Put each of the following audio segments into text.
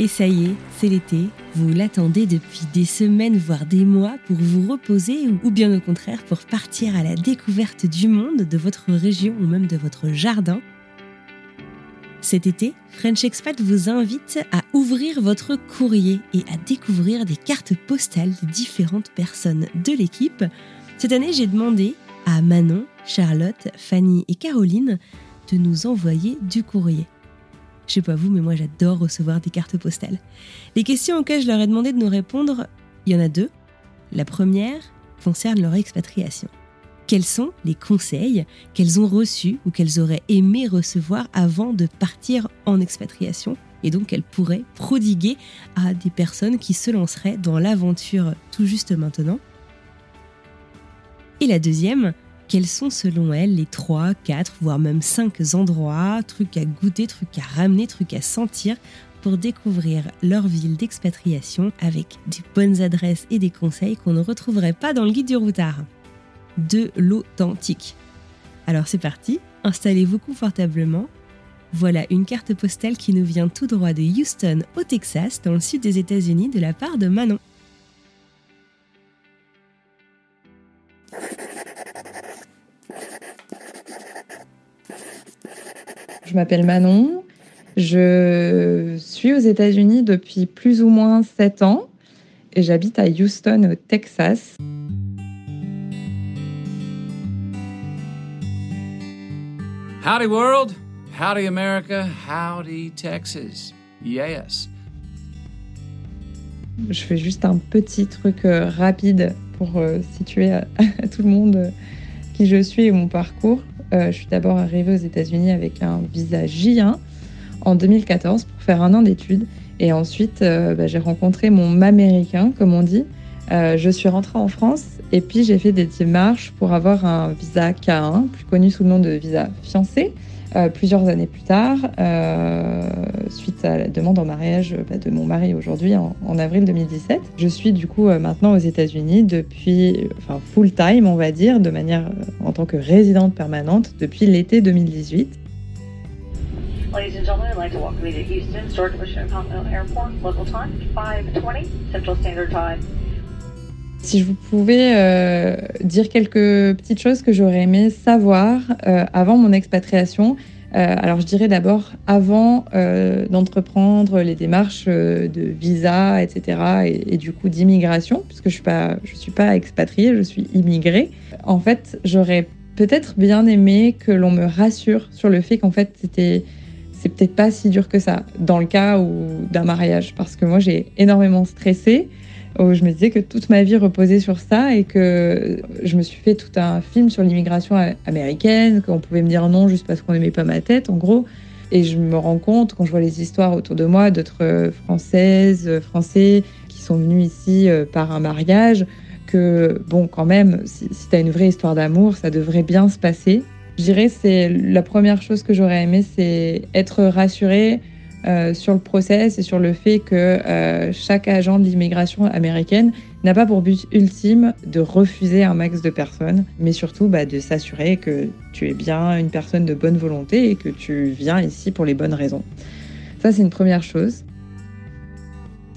Et ça y est, c'est l'été. Vous l'attendez depuis des semaines, voire des mois, pour vous reposer ou bien au contraire pour partir à la découverte du monde, de votre région ou même de votre jardin. Cet été, French Expat vous invite à ouvrir votre courrier et à découvrir des cartes postales de différentes personnes de l'équipe. Cette année, j'ai demandé à Manon, Charlotte, Fanny et Caroline de nous envoyer du courrier. Je sais pas vous, mais moi j'adore recevoir des cartes postales. Les questions auxquelles je leur ai demandé de nous répondre, il y en a deux. La première concerne leur expatriation. Quels sont les conseils qu'elles ont reçus ou qu'elles auraient aimé recevoir avant de partir en expatriation et donc qu'elles pourraient prodiguer à des personnes qui se lanceraient dans l'aventure tout juste maintenant? Et la deuxième, quels sont selon elle les 3, 4, voire même 5 endroits, trucs à goûter, trucs à ramener, trucs à sentir pour découvrir leur ville d'expatriation avec des bonnes adresses et des conseils qu'on ne retrouverait pas dans le guide du routard. De l'authentique. Alors c'est parti, installez-vous confortablement. Voilà une carte postale qui nous vient tout droit de Houston au Texas, dans le sud des États-Unis, de la part de Manon. Je m'appelle Manon. Je suis aux États-Unis depuis plus ou moins 7 ans et j'habite à Houston, au Texas. Howdy world, howdy America, howdy Texas. Yes. Je fais juste un petit truc euh, rapide pour euh, situer à, tout le monde qui je suis et mon parcours. Euh, je suis d'abord arrivée aux États-Unis avec un visa J1 en 2014 pour faire un an d'études. Et ensuite, euh, bah, j'ai rencontré mon américain, comme on dit. Euh, je suis rentrée en France et puis j'ai fait des démarches pour avoir un visa K1, plus connu sous le nom de visa fiancé. Plusieurs années plus tard, à la demande en mariage bah, de mon mari aujourd'hui en, en, avril 2017. Je suis du coup euh, maintenant aux États-Unis depuis, enfin full time on va dire, de manière euh, en tant que résidente permanente depuis l'été 2018. Ladies and gentlemen, I'd like to welcome you to Houston, George Bush Intercontinental Airport, local time 5:20 Central Standard Time. Si je vous pouvais euh, dire quelques petites choses que j'aurais aimé savoir euh, avant mon expatriation, euh, alors je dirais d'abord avant euh, d'entreprendre les démarches euh, de visa, etc. et, du coup d'immigration, puisque je je suis pas expatriée, je suis immigrée. En fait, j'aurais peut-être bien aimé que l'on me rassure sur le fait qu'en fait c'était c'est peut-être pas si dur que ça dans le cas d'un mariage, parce que moi j'ai énormément stressé je me disais que toute ma vie reposait sur ça et que je me suis fait tout un film sur l'immigration américaine, qu'on pouvait me dire non juste parce qu'on n'aimait pas ma tête, en gros. Et je me rends compte, quand je vois les histoires autour de moi d'autres Françaises, Français qui sont venus ici euh, par un mariage, que, bon, quand même, si, si tu as une vraie histoire d'amour, ça devrait bien se passer. Je dirais c'est la première chose que j'aurais aimé, c'est être rassurée euh, sur le process et sur le fait que euh, chaque agent de l'immigration américaine n'a pas pour but ultime de refuser un max de personnes, mais surtout bah, de s'assurer que tu es bien une personne de bonne volonté et que tu viens ici pour les bonnes raisons. Ça, c'est une première chose.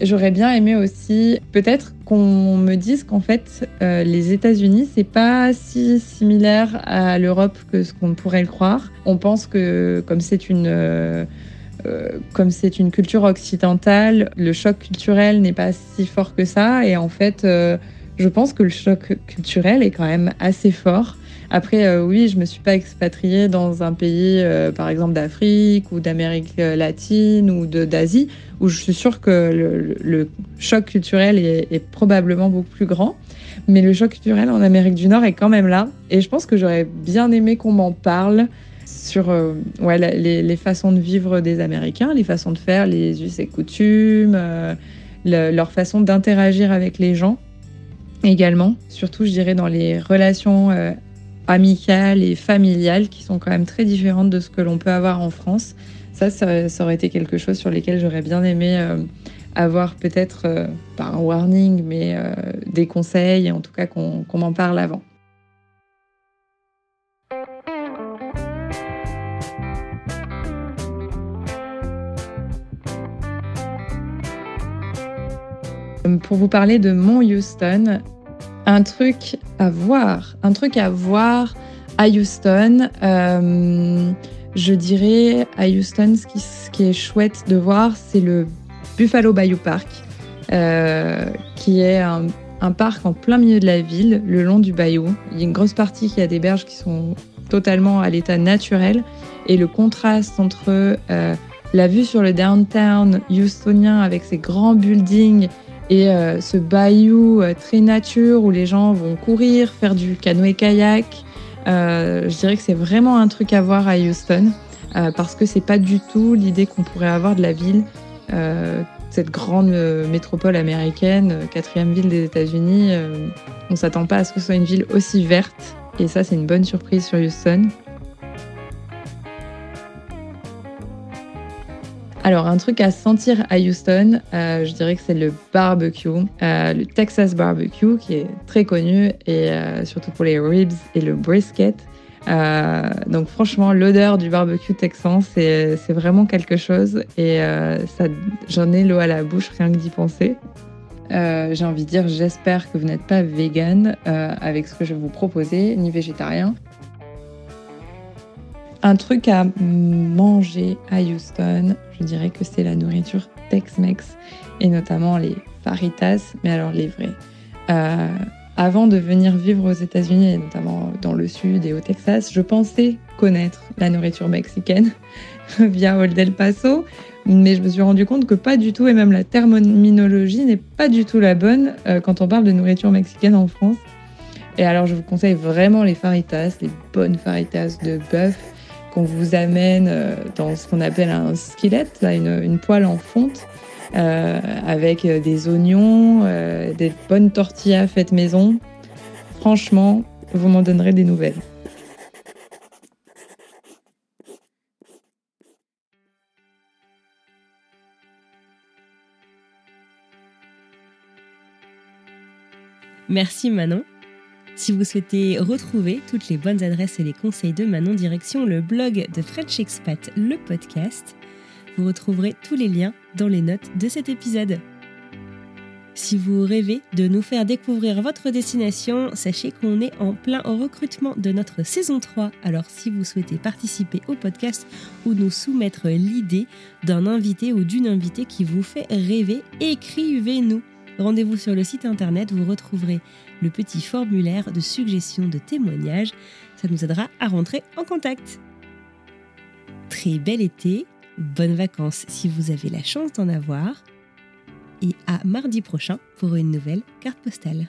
J'aurais bien aimé aussi peut-être qu'on me dise qu'en fait euh, les États-Unis c'est pas si similaire à l'Europe que ce qu'on pourrait le croire. On pense que comme c'est une euh, euh, comme c'est une culture occidentale, le choc culturel n'est pas si fort que ça et en fait je pense que le choc culturel est quand même assez fort. Après, oui, je me suis pas expatriée dans un pays, par exemple, d'Afrique ou d'Amérique latine ou d'Asie, où je suis sûre que le, choc culturel est, probablement beaucoup plus grand. Mais le choc culturel en Amérique du Nord est quand même là. Et je pense que j'aurais bien aimé qu'on m'en parle sur euh, ouais, les, façons de vivre des Américains, les façons de faire, les us et coutumes, euh, leur façon d'interagir avec les gens également. Surtout, je dirais, dans les relations euh, amicales et familiales qui sont quand même très différentes de ce que l'on peut avoir en France. Ça, ça, aurait été quelque chose sur lequel j'aurais bien aimé avoir peut-être, pas un warning, mais des conseils, en tout cas qu'on m'en parle avant. Pour vous parler de Mont Houston, un truc à voir, un truc à voir à Houston. Je dirais à Houston, ce qui, est chouette de voir, c'est le Buffalo Bayou Park, euh, qui est un, parc en plein milieu de la ville, le long du bayou. Il y a une grosse partie qui a des berges qui sont totalement à l'état naturel. Et le contraste entre euh, la vue sur le downtown houstonien avec ses grands buildings et euh, ce bayou très nature où les gens vont courir, faire du canoë-kayak, euh, je dirais que c'est vraiment un truc à voir à Houston euh, parce que c'est pas du tout l'idée qu'on pourrait avoir de la ville. Euh, cette grande métropole américaine, quatrième ville des États-Unis, on s'attend pas à ce que ce soit une ville aussi verte. Et ça, c'est une bonne surprise sur Houston. Alors, un truc à sentir à Houston, euh, je dirais que c'est le barbecue, euh, le Texas barbecue, qui est très connu, et euh, surtout pour les ribs et le brisket. donc, franchement, l'odeur du barbecue texan, c'est vraiment quelque chose, et j'en ai l'eau à la bouche rien que d'y penser. J'ai envie de dire, j'espère que vous n'êtes pas vegan avec ce que je vais vous proposer, ni végétarien. Un truc à manger à Houston, je dirais que c'est la nourriture Tex-Mex et notamment les faritas, mais alors les vrais. Euh, avant de venir vivre aux États-Unis, et notamment dans le sud et au Texas, je pensais connaître la nourriture mexicaine via Old El Paso, mais je me suis rendu compte que pas du tout, et même la terminologie n'est pas du tout la bonne euh, quand on parle de nourriture mexicaine en France. Et alors, je vous conseille vraiment les faritas, les bonnes faritas de bœuf qu'on vous amène euh, dans ce qu'on appelle un skillet, une, poêle en fonte, euh, avec euh, des oignons, des bonnes tortillas faites maison. Franchement, vous m'en donnerez des nouvelles. Merci Manon. Si vous souhaitez retrouver toutes les bonnes adresses et les conseils de Manon, direction le blog de French Expat, le podcast. Vous retrouverez tous les liens dans les notes de cet épisode. Si vous rêvez de nous faire découvrir votre destination, sachez qu'on est en plein recrutement de notre saison 3. Alors si vous souhaitez participer au podcast ou nous soumettre l'idée d'un invité ou d'une invitée qui vous fait rêver, écrivez-nous. Rendez-vous sur le site internet, vous retrouverez le petit formulaire de suggestion de témoignage. Ça nous aidera à rentrer en contact. Très bel été, bonnes vacances si vous avez la chance d'en avoir, et à mardi prochain pour une nouvelle carte postale.